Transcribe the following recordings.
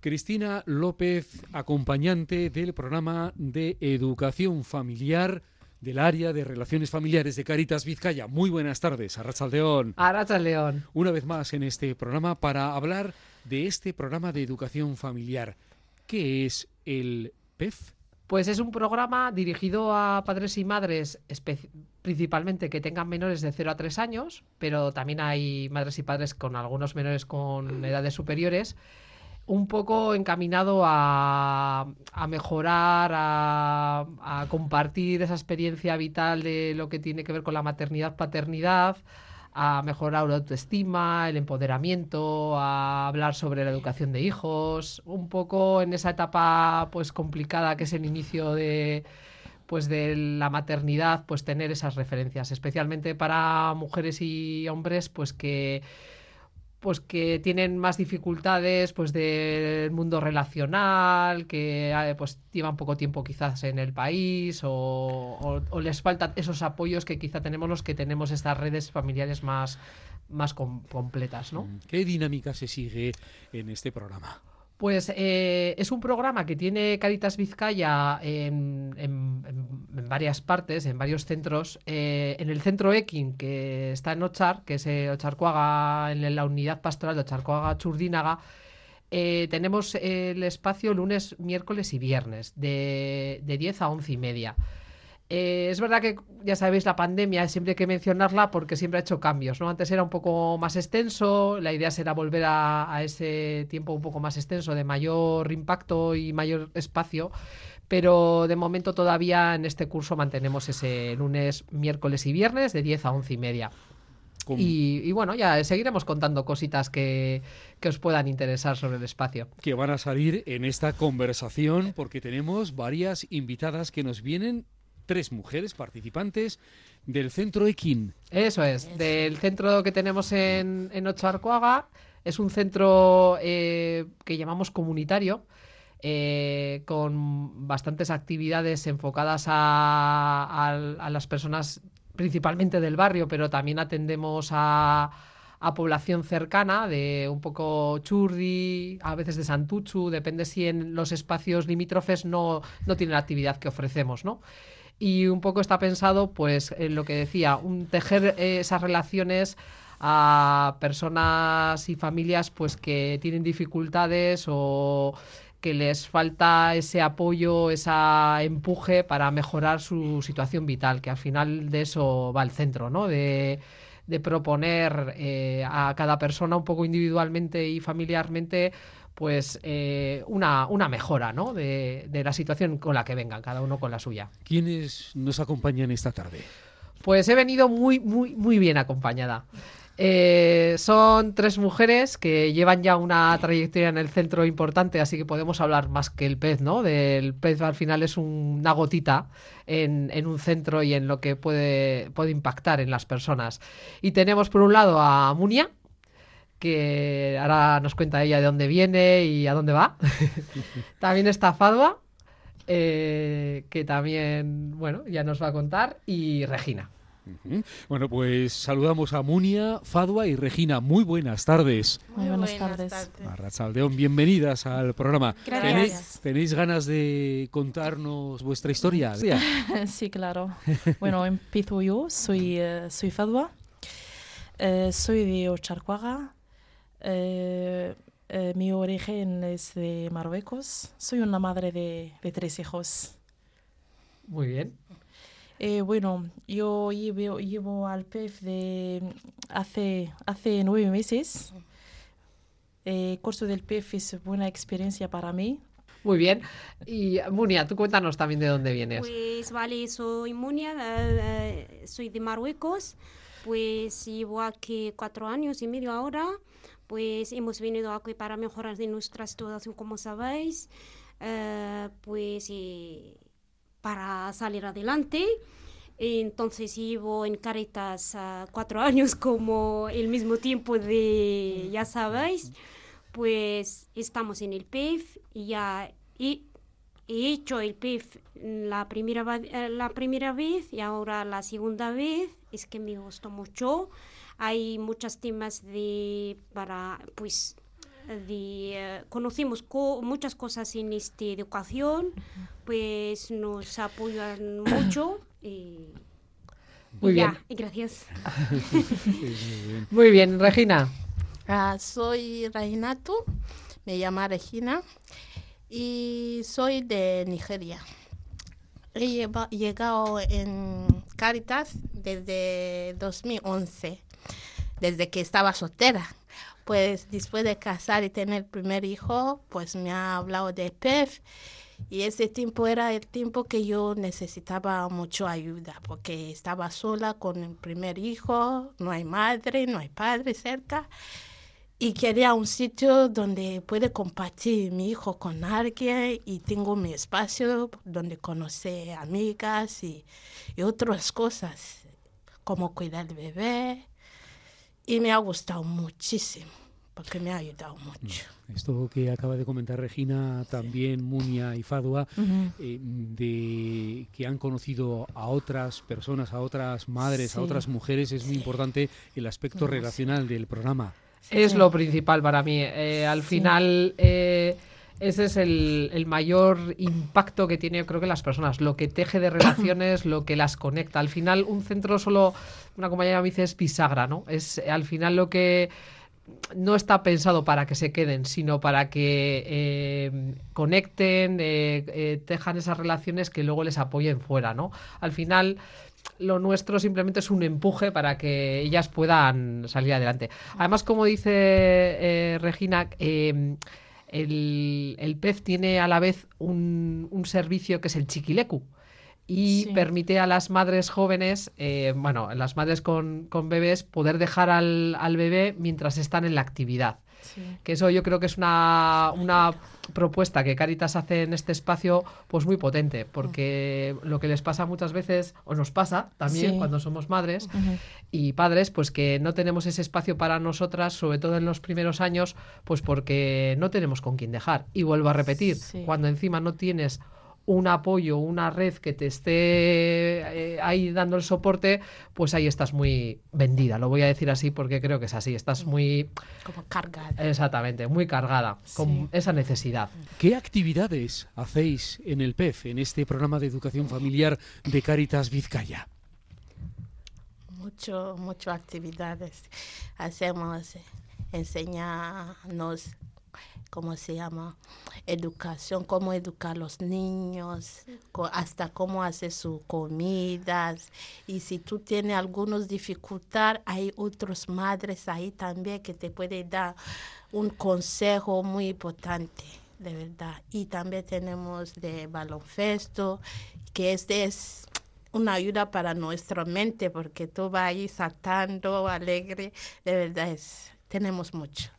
Cristina López, acompañante del programa de educación familiar del área de relaciones familiares de Caritas Vizcaya. Muy buenas tardes, Arrachaldeón. Arrachaldeón. Una vez más en este programa para hablar de este programa de educación familiar. ¿Qué es el PEF? Pues es un programa dirigido a padres y madres principalmente que tengan menores de 0 a 3 años, pero también hay madres y padres con algunos menores con edades superiores un poco encaminado a, mejorar, a, compartir esa experiencia vital de lo que tiene que ver con la maternidad, paternidad, a mejorar la autoestima, el empoderamiento, a hablar sobre la educación de hijos, un poco en esa etapa pues complicada que es el inicio de pues de la maternidad, pues tener esas referencias, especialmente para mujeres y hombres, pues que pues que tienen más dificultades pues del mundo relacional, que eh, pues llevan poco tiempo quizás en el país o, les faltan esos apoyos que quizá tenemos los que tenemos estas redes familiares más, más completas, ¿no? ¿Qué dinámica se sigue en este programa? Pues eh, es un programa que tiene Caritas Vizcaya en, varias partes, en varios centros. Eh, en el centro Ekin, que está en Ochar, que es eh, en la unidad pastoral de Ocharcuaga Churdínaga, tenemos el espacio lunes, miércoles y viernes, de, de 10 a 11 y media. Eh, es verdad que, ya sabéis, la pandemia siempre hay que mencionarla porque siempre ha hecho cambios, ¿no? Antes era un poco más extenso, la idea será volver a, ese tiempo un poco más extenso, de mayor impacto y mayor espacio, pero de momento todavía en este curso mantenemos ese lunes, miércoles y viernes de 10 a 11 y media. Y, bueno, ya seguiremos contando cositas que, que, os puedan interesar sobre el espacio. Que van a salir en esta conversación porque tenemos varias invitadas que nos vienen tres mujeres participantes del centro Equin. Eso es, del centro que tenemos en, en Ocho Arcoaga. Es un centro eh, que llamamos comunitario. Eh, con bastantes actividades enfocadas a, las personas principalmente del barrio, pero también atendemos a, población cercana de un poco Churdi, a veces de Santuchu, depende si en los espacios limítrofes no, no tienen la actividad que ofrecemos, ¿no? Y un poco está pensado, pues, en lo que decía, un tejer eh, esas relaciones a personas y familias pues que tienen dificultades o que les falta ese apoyo, ese empuje para mejorar su situación vital, que al final de eso va el centro, ¿no? De, proponer eh, a cada persona un poco individualmente y familiarmente pues eh, una, una, mejora ¿no? de, de, la situación con la que vengan, cada uno con la suya. ¿Quiénes nos acompañan esta tarde? Pues he venido muy, muy, muy bien acompañada. Eh, son tres mujeres que llevan ya una trayectoria en el centro importante, así que podemos hablar más que el pez, ¿no? Del pez al final es una gotita en, en, un centro y en lo que puede, puede impactar en las personas. Y tenemos por un lado a Munia, que ahora nos cuenta ella de dónde viene y a dónde va. también está Fadua, eh, que también, bueno, ya nos va a contar, y Regina. Bueno, pues saludamos a Munia, Fadua y Regina. Muy buenas tardes. Muy buenas, tardes. Arrachaldeón, bienvenidas al programa. Gracias. ¿Tenéis, ganas de contarnos vuestra historia? sí, claro. Bueno, empiezo yo. Soy, eh, soy Fadua. Eh, soy de Ocharcuaga, eh, eh, mi origen es de Marruecos. Soy una madre de, tres hijos. Muy bien. Eh, bueno, yo llevo, llevo, al PEF de hace, hace nueve meses. El curso del PEF es buena experiencia para mí. Muy bien. Y Munia, tú cuéntanos también de dónde vienes. Pues vale, soy Munia, soy de Marruecos. Pues llevo aquí cuatro años y medio ahora pues hemos venido aquí para mejorar de nuestra situación, como sabéis, eh, pues para salir adelante. Entonces llevo en Caritas cuatro años como el mismo tiempo de, ya sabéis, pues estamos en el PEF y ya he, he hecho el PEF la primera, eh, la primera vez y ahora la segunda vez. Es que me gustó mucho hay muchos temas de para pues de, eh, conocimos co- muchas cosas en esta educación, pues nos apoyan mucho y, Muy y bien. ya, y gracias. Muy bien, Regina. Ah, soy Reinato, me llamo Regina y soy de Nigeria. He lleva- llegado en Caritas desde 2011, desde que estaba soltera. Pues después de casar y tener el primer hijo, pues me ha hablado de PEF y ese tiempo era el tiempo que yo necesitaba mucho ayuda porque estaba sola con el primer hijo, no hay madre, no hay padre cerca y quería un sitio donde puede compartir mi hijo con alguien y tengo mi espacio donde conocer amigas y, y otras cosas, como cuidar del bebé. Y me ha gustado muchísimo, porque me ha ayudado mucho. Esto que acaba de comentar Regina, también Munia y Fadua, eh, de que han conocido a otras personas, a otras madres, a Sí. otras mujeres, es muy importante el aspecto relacional del programa. Es Sí. lo principal para mí. Eh, al Sí. final, eh, ese es el, el mayor impacto que tiene, yo creo que las personas, lo que teje de relaciones, lo que las conecta. Al final, un centro solo, una compañera me dice, es bisagra, ¿no? Es al final lo que no está pensado para que se queden, sino para que eh, conecten, tejan esas relaciones que luego les apoyen fuera, ¿no? Al final, lo nuestro simplemente es un empuje para que ellas puedan salir adelante. Además, como dice eh, Regina, eh, el, el tiene a la vez un servicio que es el chiquilecu y Sí. permite a las madres jóvenes, eh, bueno, las madres con, con bebés, poder dejar al, al bebé mientras están en la actividad. Sí. Que eso yo creo que es una, una propuesta que Caritas hace en este espacio, pues muy potente, porque lo que les pasa muchas veces, o nos pasa también Sí. cuando somos madres y padres, pues que no tenemos ese espacio para nosotras, sobre todo en los primeros años, pues porque no tenemos con quién dejar. Y vuelvo a repetir, cuando encima no tienes un apoyo, una red que te esté eh, ahí dando el soporte, pues ahí estás muy vendida. Lo voy a decir así porque creo que es así. Estás muy, Como cargada. exactamente, muy cargada con esa necesidad. ¿Qué actividades hacéis en el PEF, en este programa de educación familiar de Caritas Vizcaya? Mucho, mucho actividades. Hacemos, enseñarnos, ¿cómo se llama? Educación, cómo educar a los niños, hasta cómo hacer sus comidas. Y si tú tienes algunas dificultades, hay otras madres ahí también que te pueden dar un consejo muy importante, de verdad. Y también tenemos de baloncesto, que este es una ayuda para nuestra mente, porque tú vas ahí saltando, alegre, de verdad es, tenemos mucho.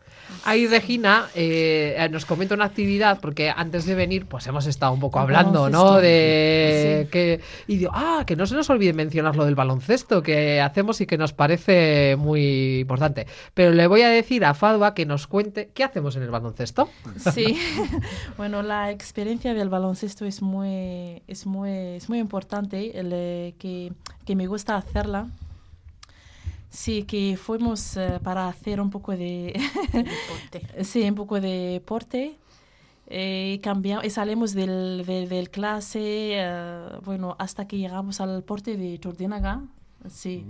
Ahí Regina eh, nos comenta una actividad, porque antes de venir, pues hemos estado un poco hablando, ¿no? De Sí. que. Y digo, ah, que no se nos olvide mencionar lo del baloncesto que hacemos y que nos parece muy importante. Pero le voy a decir a Fadwa que nos cuente qué hacemos en el baloncesto. Sí, bueno, la experiencia del baloncesto es muy, es muy, es muy importante, el, eh, que, que me gusta hacerla. Sí, que fuimos eh, para hacer un poco de, Deporte. sí, un poco de deporte. eh, y cambiamos, y salimos del, del, del clase, eh, bueno, hasta que llegamos al porte de Turdinaga. Sí.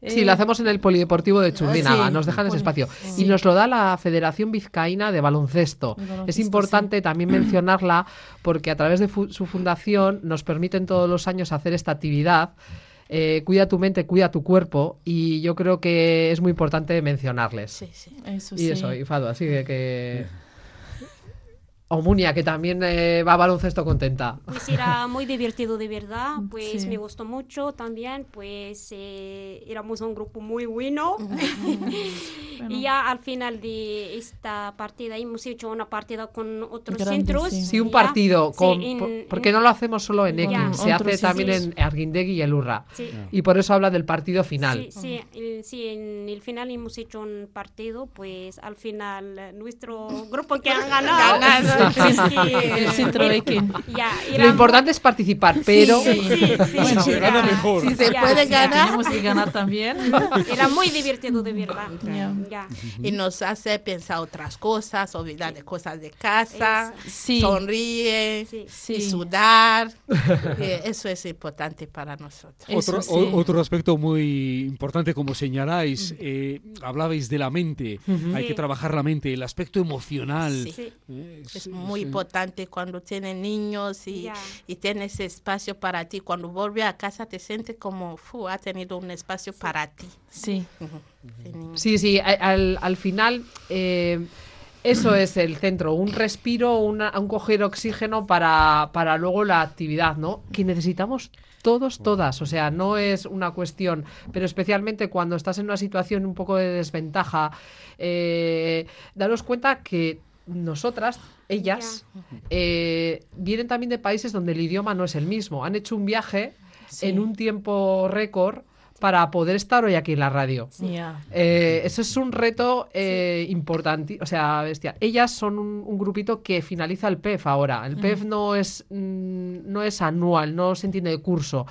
Sí, Eh, lo hacemos en el Polideportivo de Churdinaga, sí, nos dejan ese espacio. sí. Y nos lo da la Federación Vizcaína de Baloncesto. De baloncesto, Es importante también mencionarla porque a través de fu- su fundación nos permiten todos los años hacer esta actividad. Eh, cuida tu mente, cuida tu cuerpo y yo creo que es muy importante mencionarles. Sí, sí. Eso y sí. eso, y Fado, así que... que... O Munia, que también eh, va a baloncesto contenta. Pues era muy divertido de verdad, pues Sí. me gustó mucho también, pues eh, éramos un grupo muy bueno. y ya al final de esta partida hemos hecho una partida con otros Grande, centros. sí. Sí, un ya. partido, Sí, con, en- por- en- porque no lo hacemos solo en X, Ya. se hace también en Arguindegui y el Urra. Sí. Y por eso habla del partido final. Sí, sí, el- sí, en el final hemos hecho un partido, pues al final eh, nuestro grupo que han ganado, El centro ya Lo importante es participar, pero Sí, sí, sí, Bueno, se ya. gana mejor. Si se Ya, puede ganar, Tenemos que ganar también. Era muy divertido, de verdad. Ya. Ya. y nos hace pensar otras cosas, olvidar de cosas de casa, Sí. sonríe Sí. Sí. y sudar. Eh, Eso es importante para nosotros. Eso Otro, sí. o- otro aspecto muy importante, como señaláis, eh, hablabais de la mente. Hay que Sí. trabajar la mente, el aspecto emocional. Sí. Sí. Eh, Es sí, muy sí. importante cuando tienes niños y, tienes espacio para ti. Cuando vuelves a casa te sientes como, fu, ha tenido un espacio para ti. Sí. Sí, sí, al, al final eh, eso es el centro, un respiro, una- un coger oxígeno para, para luego la actividad, ¿no? Que necesitamos todos, todas, o sea, no es una cuestión, pero especialmente cuando estás en una situación un poco de desventaja, eh, daros cuenta que nosotras, ellas, eh, vienen también de países donde el idioma no es el mismo, han hecho un viaje Sí. en un tiempo récord para poder estar hoy aquí en la radio. Eh, eso es un reto eh, importante, o sea, bestial. Ellas son un, un grupito que finaliza el PEF ahora. El PEF no es mm, no es anual, no se entiende de curso.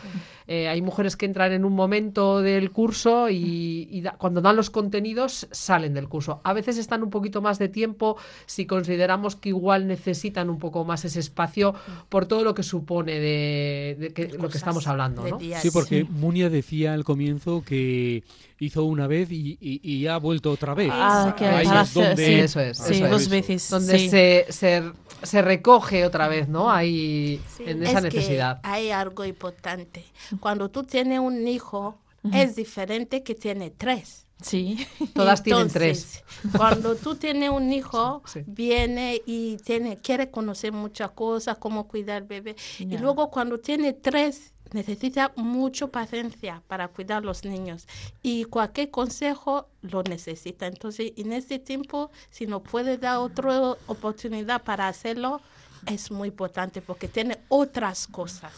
Eh, hay mujeres que entran en un momento del curso y, y da- cuando dan los contenidos salen del curso. A veces están un poquito más de tiempo si consideramos que igual necesitan un poco más ese espacio por todo lo que supone de, de que- lo que estamos hablando, ¿no? Sí, porque Sí. Munia decía al comienzo que hizo una vez y, y- y ha vuelto otra vez. Ah, que Ahí para es donde- sí, Eso es, Sí, eso es. dos veces. donde sí. se, se, se recoge otra vez, ¿no? Ahí Sí. en esa es necesidad. que hay algo importante. Cuando tú tienes un hijo, es diferente que tiene tres. Sí. Todas tienen Entonces, Cuando tú tienes un hijo, Sí. viene y tiene, quiere conocer muchas cosas, cómo cuidar al bebé. Y luego cuando tiene tres, necesita mucha paciencia para cuidar a los niños. Y cualquier consejo lo necesita. Entonces, en este tiempo, si nos puede dar otra oportunidad para hacerlo, es muy importante porque tiene otras cosas.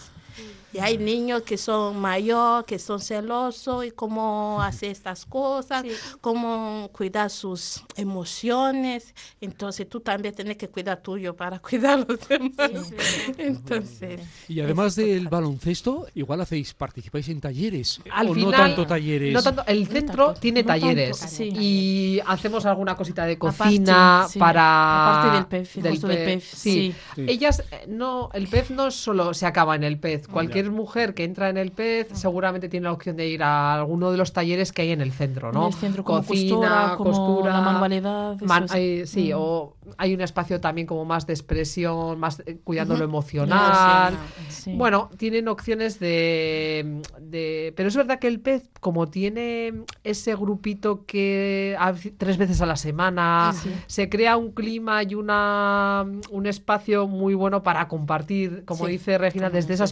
Y hay niños que son mayores, que son celosos y cómo hacer estas cosas, Sí. cómo cuidar sus emociones. Entonces tú también tienes que cuidar tuyo para cuidar a los demás. Sí, Entonces, Y además del baloncesto, igual hacéis, participáis en talleres. Al o final, no tanto talleres. No tanto, el No centro tanto, tiene no tanto, talleres sí. y hacemos alguna cosita de Aparte, cocina sí. para Aparte del PEF, justo del PEF, sí. Sí. Ellas eh, no, el PEF no solo se acaba en el PEF. Cualquier mujer que entra en el PEF seguramente tiene la opción de ir a alguno de los talleres que hay en el centro, ¿no? En el centro, como costura, como la manualidad, man- hay- sí, Mm. o hay un espacio también como más de expresión, más eh, cuidando lo emocional. Sí. Bueno, tienen opciones de, de- Pero es verdad que el pez, como tiene ese grupito que a- tres veces a la semana, Sí. se crea un clima y una, un espacio muy bueno para compartir, como Sí, dice Regina, desde esa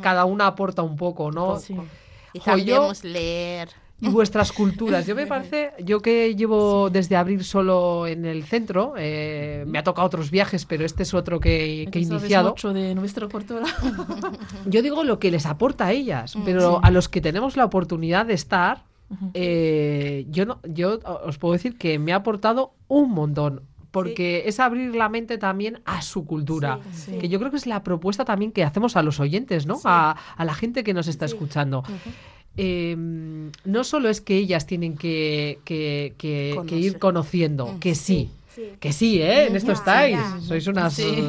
cada una aporta un poco, ¿no? Sí. y hemos leer. Y vuestras culturas. Yo me parece, yo que llevo desde abril solo en el centro, eh, me ha tocado otros viajes, pero este es otro que, que he iniciado. mucho de nuestra cultura. Yo digo lo que les aporta a ellas, Mm, pero sí. a los que tenemos la oportunidad de estar, eh, yo no, yo os puedo decir que me ha aportado un montón. Porque es abrir la mente también a su cultura. Sí, sí. Que yo creo que es la propuesta también que hacemos a los oyentes, ¿no? A, a la gente que nos está Sí. escuchando. Eh, no solo es que ellas tienen que, que- que- que ir conociendo, que sí, Sí. que sí, ¿eh? En esto estáis. Sois unas. Sí.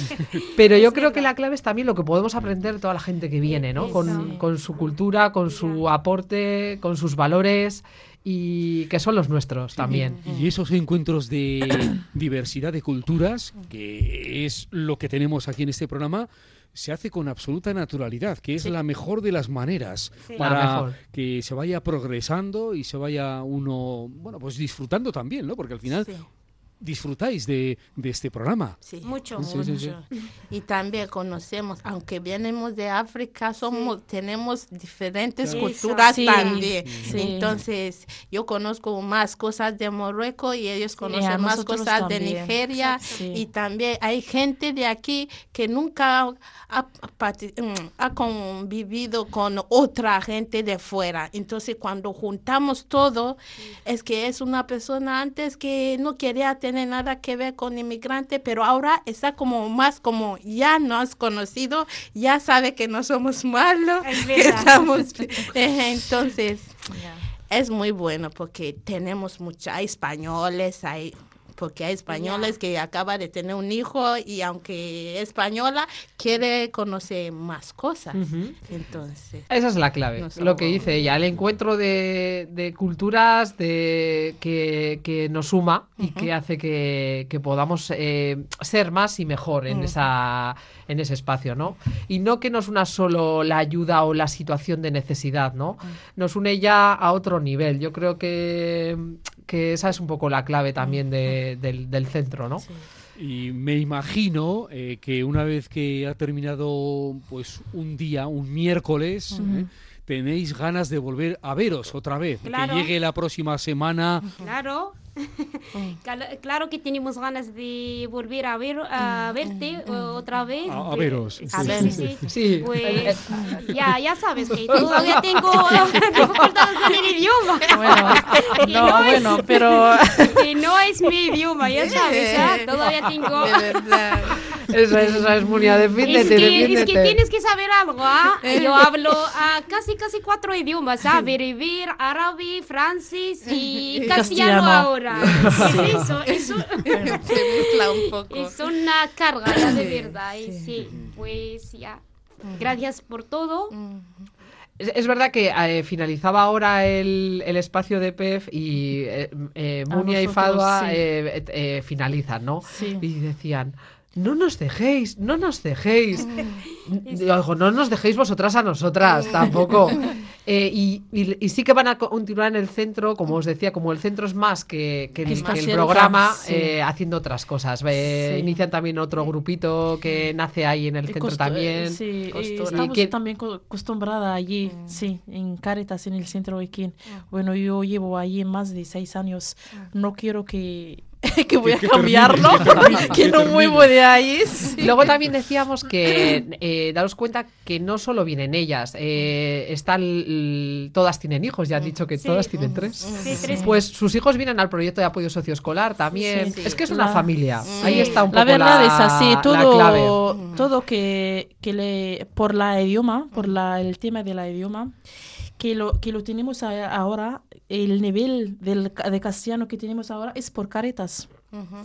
Pero yo creo que la clave es también lo que podemos aprender de toda la gente que viene, ¿no? Con, su cultura, con su aporte, con sus valores y que son los nuestros también. Y esos encuentros de diversidad de culturas, que es lo que tenemos aquí en este programa, se hace con absoluta naturalidad, que es la mejor de las maneras Sí. Para que se vaya progresando y se vaya uno, bueno, pues disfrutando también, ¿no? Porque al final Sí. Disfrutáis de, de este programa. Sí, Mucho. Sí, sí, sí. mucho. Y también conocemos, aunque venimos de África, somos, tenemos diferentes culturas Sí, también. sí. Entonces, yo conozco más cosas de Marruecos y ellos conocen más cosas de. Nigeria. Sí. Y también hay gente de aquí que nunca ha, mm, ha convivido con otra gente de fuera. Entonces, cuando juntamos todo, es que es una persona antes que no quería tener tiene nada que ver con inmigrante, pero ahora está como más como ya nos has conocido, ya sabe que no somos malos, Es que verdad. estamos, eh, entonces es muy bueno porque tenemos muchos, españoles, hay porque hay españoles que acaba de tener un hijo y aunque es española quiere conocer más cosas. Entonces, Esa es la clave, lo que dice ella, el encuentro de, de culturas de, que, que nos suma y que hace que, que podamos eh, ser más y mejor en, esa, en ese espacio, ¿no? Y no que nos una solo la ayuda o la situación de necesidad, ¿no? Nos une ya a otro nivel. Yo creo que, que esa es un poco la clave también de- del, del centro, ¿no? Y me imagino eh, que una vez que ha terminado pues un día, un miércoles, eh, tenéis ganas de volver a veros otra vez. Claro. Que llegue la próxima semana. Claro. Claro que tenemos ganas de volver a ver a verte o- otra vez. A- a Eh, veros. Sí, A sí, ver. sí. Sí. Pues ya, ya sabes que todavía tengo dificultades con el idioma. Bueno, Que no, no es- bueno, pero Que no es mi idioma, ya sabes, ¿ah? Todavía tengo... de verdad. Esa es, esa es Munia, Es que, es que tienes que saber algo, ¿ah? Yo hablo ah, casi casi cuatro idiomas, ¿ah? Bereber, árabe, francés y Y castellano castellano. ahora. ¿Qué es eso? Eso Se mezcla un poco. es una carga ya de verdad. y sí, pues ya. Gracias por todo. Es, es verdad que eh, finalizaba ahora el, el espacio de PEF y eh, eh, Munia y Fadua sí. eh, eh, eh, finalizan, ¿no? Sí. Y decían, no nos dejéis, no nos dejéis. Digo, no nos dejéis vosotras a nosotras tampoco. Eh, y, y- y sí que van a continuar en el centro, como os decía, como el centro es más que, que el, Que está que el cerca, programa, sí. eh, haciendo otras cosas. Eh, Sí. Inician también otro grupito que nace ahí en el Eh, centro costu- también. eh, Sí, eh, estamos Y que- también co- acostumbrada allí, sí, en Caritas, en el centro de Quín. Bueno, yo llevo allí más de seis años. No quiero que, que voy a que cambiarlo, que termine, que que no muevo de ahí. sí. Luego también decíamos que eh, daros cuenta que no solo vienen ellas, eh, están todas tienen hijos, ya han dicho que Sí. todas tienen tres. Sí, tres. Pues sus hijos vienen al proyecto de apoyo socioescolar también. Sí, sí. Es que es una La- familia. Sí. Ahí está un poco La verdad es así, la clave. todo, todo que, que le, por la idioma, por la, el tema de la idioma, que lo, que lo tenemos a- ahora, el nivel del, ca- de castellano que tenemos ahora es por Caritas.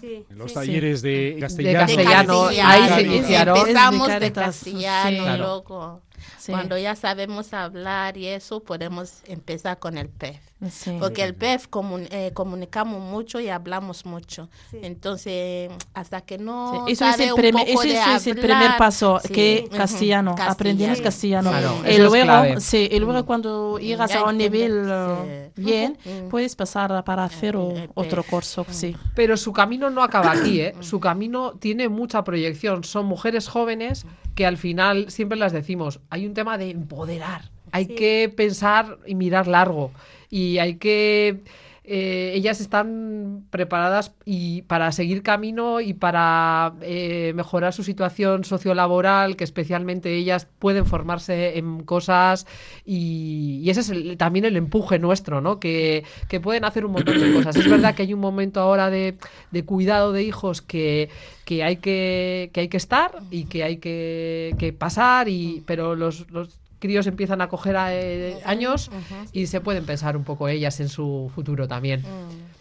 Sí, En los sí. talleres de De castellano. castellano, castellano, ahí se iniciaron. Empezamos de de castellano, sí. Claro. luego Sí, cuando ya sabemos hablar y eso, podemos empezar con el PEF. sí. Porque el PEF comun- eh, comunicamos mucho y hablamos mucho. Sí. Entonces, hasta que no Sí, Eso, es el, un primer, poco eso de es el hablar, primer paso, sí, que ujú, castellano, aprendemos castellano. Claro, y luego, sí, y luego cuando llegas ya a un nivel eh, sí. bien, puedes pasar para hacer o- el otro PEF. curso, sí. Pero su camino no acaba aquí, ¿eh? Su camino tiene mucha proyección. Son mujeres jóvenes que al final siempre las decimos, hay un tema de empoderar. Hay Sí. que pensar y mirar largo. Y hay que... eh, ellas están preparadas y para seguir camino y para eh, mejorar su situación sociolaboral, que especialmente ellas pueden formarse en cosas y, ese es el- también el empuje nuestro, ¿no? Que, que pueden hacer un montón de cosas. Es verdad que hay un momento ahora de, de cuidado de hijos que, que hay que, que hay que estar y que hay que, pasar, y, pero los críos empiezan a coger eh, años y se pueden pensar un poco ellas en su futuro también.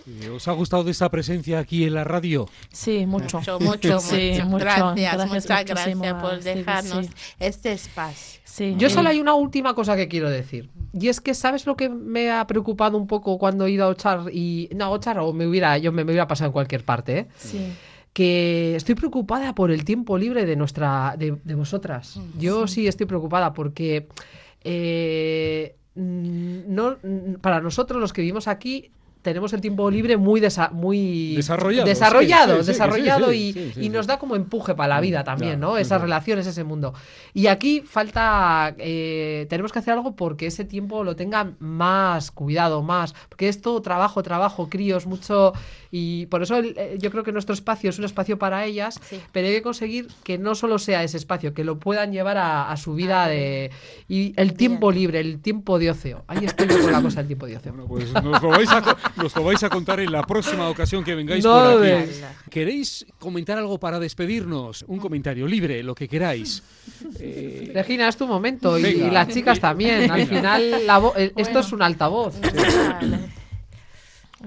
Eh, ¿Os ha gustado de esta presencia aquí en la radio? Sí, mucho. Mucho, mucho, Sí, mucho. mucho. Gracias, Gracias muchas gracias por dejarnos sí. este espacio. Sí, Yo solo hay una última cosa que quiero decir. Y es que, ¿sabes lo que me ha preocupado un poco cuando he ido a Ochar? Y, no, a Ochar o me hubiera, yo me, me hubiera pasado en cualquier parte, ¿eh? sí. Que estoy preocupada por el tiempo libre de nuestra de, de vosotras. Yo sí. estoy preocupada porque eh, mm, no mm, para nosotros los que vivimos aquí tenemos el tiempo libre muy desa- muy Desarrollado, desarrollado, sí, sí, sí, desarrollado sí, y, sí, sí, y nos da como empuje para la vida también, Claro, ¿no? Esas relaciones, ese mundo. Y aquí falta, eh, tenemos que hacer algo porque ese tiempo lo tengan más cuidado, más, porque es todo trabajo, trabajo, críos, mucho, Y por eso el- eh, yo creo que nuestro espacio es un espacio para ellas, Sí. pero hay que conseguir que no solo sea ese espacio, que lo puedan llevar a, a su vida de... Y el tiempo libre, el tiempo de ocio. Ahí estoy con la cosa del tiempo de ocio. Bueno, pues nos lo, vais a, nos lo vais a contar en la próxima ocasión que vengáis No por aquí. ves. ¿Queréis comentar algo para despedirnos? Un comentario libre, lo que queráis. Eh, Regina, es tu momento y, las chicas también. Al final, la eh, esto Bueno. es un altavoz.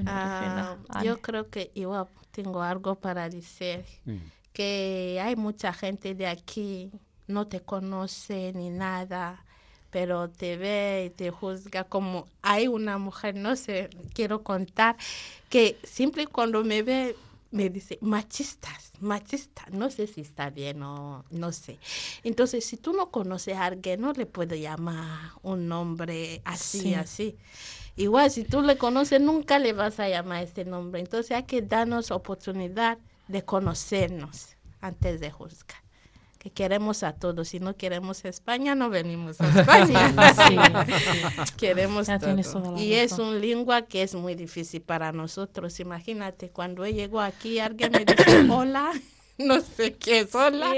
Ah, Ana. yo creo que igual tengo algo para decir. sí. que hay mucha gente de aquí, no te conoce ni nada, pero te ve y te juzga como hay una mujer, no sé, quiero contar, que siempre cuando me ve me dice machistas, machistas, no sé si está bien o no sé. Entonces, si tú no conoces a alguien, no le puedes llamar un nombre así, Sí. así. Igual, si tú le conoces, nunca le vas a llamar ese nombre. Entonces, hay que darnos oportunidad de conocernos antes de juzgar. Que queremos a todos. Si no queremos España, no venimos a España. Sí, sí. queremos todo. Y es razón. un lengua que es muy difícil para nosotros. Imagínate, cuando yo llego aquí, alguien me dice hola. No sé qué es hola,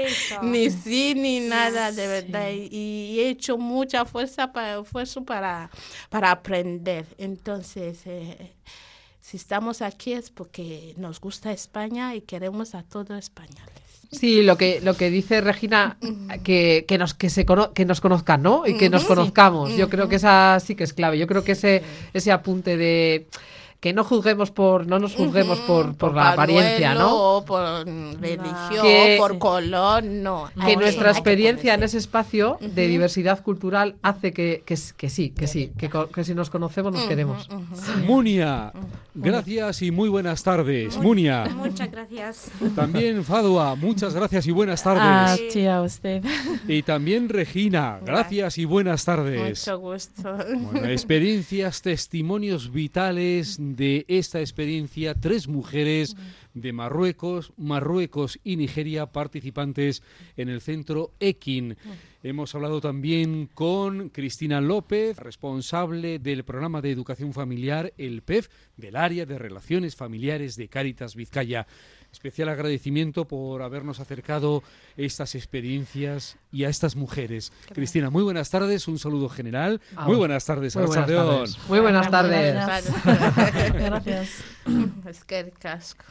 ni sí, ni nada, de verdad. Y, y he hecho mucha fuerza para, esfuerzo para, para aprender. Entonces, eh, si estamos aquí es porque nos gusta España y queremos a todos españoles. Sí, lo que, lo que dice Regina, que, que, nos, que, se cono- que nos conozcan, ¿no? Y que nos conozcamos. Yo creo que esa sí que es clave. Yo creo que ese, ese apunte de que no juzguemos por, no nos juzguemos por, por la apariencia, ¿no? O por religión, Que- por color, no. Hay Que nuestra que experiencia en ese espacio de diversidad cultural hace que, que, que sí, que sí, que, si nos conocemos nos queremos. Munia, gracias y muy buenas tardes. Munia, Muchas gracias. también Fadua, muchas gracias y buenas Ah, tardes. tía, usted. Y también Regina, gracias y buenas tardes. Mucho gusto. Bueno, experiencias, testimonios vitales de esta experiencia. Tres mujeres de Marruecos, Marruecos y Nigeria participantes en el centro Ekin. Hemos hablado también con Cristina López, responsable del programa de educación familiar, el PEF, del área de relaciones familiares de Cáritas Vizcaya. Especial agradecimiento por habernos acercado estas experiencias y a estas mujeres. Cristina, muy buenas tardes, un saludo general. Ah, muy buenas tardes, Muy buenas tardes. Muy buenas tardes. Gracias. Gracias. Es que el casco.